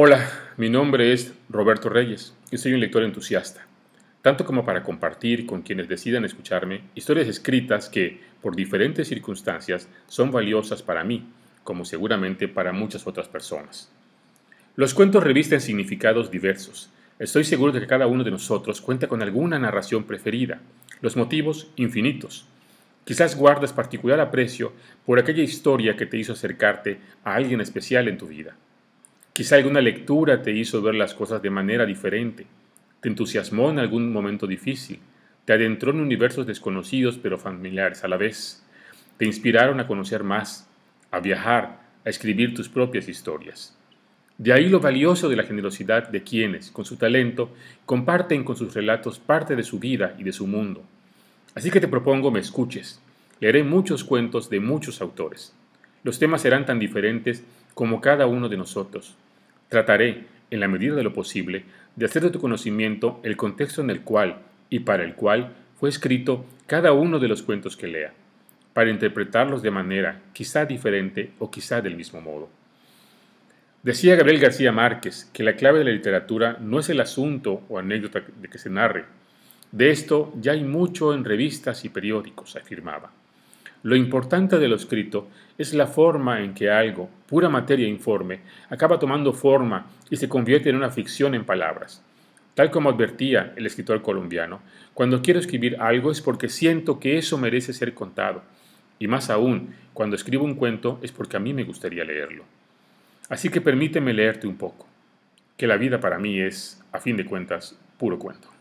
Hola, mi nombre es Roberto Reyes y soy un lector entusiasta, tanto como para compartir con quienes decidan escucharme historias escritas que, por diferentes circunstancias, son valiosas para mí, como seguramente para muchas otras personas. Los cuentos revisten significados diversos. Estoy seguro de que cada uno de nosotros cuenta con alguna narración preferida, los motivos infinitos. Quizás guardas particular aprecio por aquella historia que te hizo acercarte a alguien especial en tu vida. Quizá alguna lectura te hizo ver las cosas de manera diferente, te entusiasmó en algún momento difícil, te adentró en universos desconocidos pero familiares a la vez, te inspiraron a conocer más, a viajar, a escribir tus propias historias. De ahí lo valioso de la generosidad de quienes, con su talento, comparten con sus relatos parte de su vida y de su mundo. Así que te propongo me escuches. Leeré muchos cuentos de muchos autores. Los temas serán tan diferentes como cada uno de nosotros, Trataré, en la medida de lo posible, de hacer de tu conocimiento el contexto en el cual y para el cual fue escrito cada uno de los cuentos que lea, para interpretarlos de manera quizá diferente o quizá del mismo modo. Decía Gabriel García Márquez que la clave de la literatura no es el asunto o anécdota de que se narre. De esto ya hay mucho en revistas y periódicos, afirmaba. Lo importante de lo escrito es la forma en que algo, pura materia informe, acaba tomando forma y se convierte en una ficción en palabras. Tal como advertía el escritor colombiano, cuando quiero escribir algo es porque siento que eso merece ser contado, y más aún, cuando escribo un cuento es porque a mí me gustaría leerlo. Así que permíteme leerte un poco, que la vida para mí es, a fin de cuentas, puro cuento.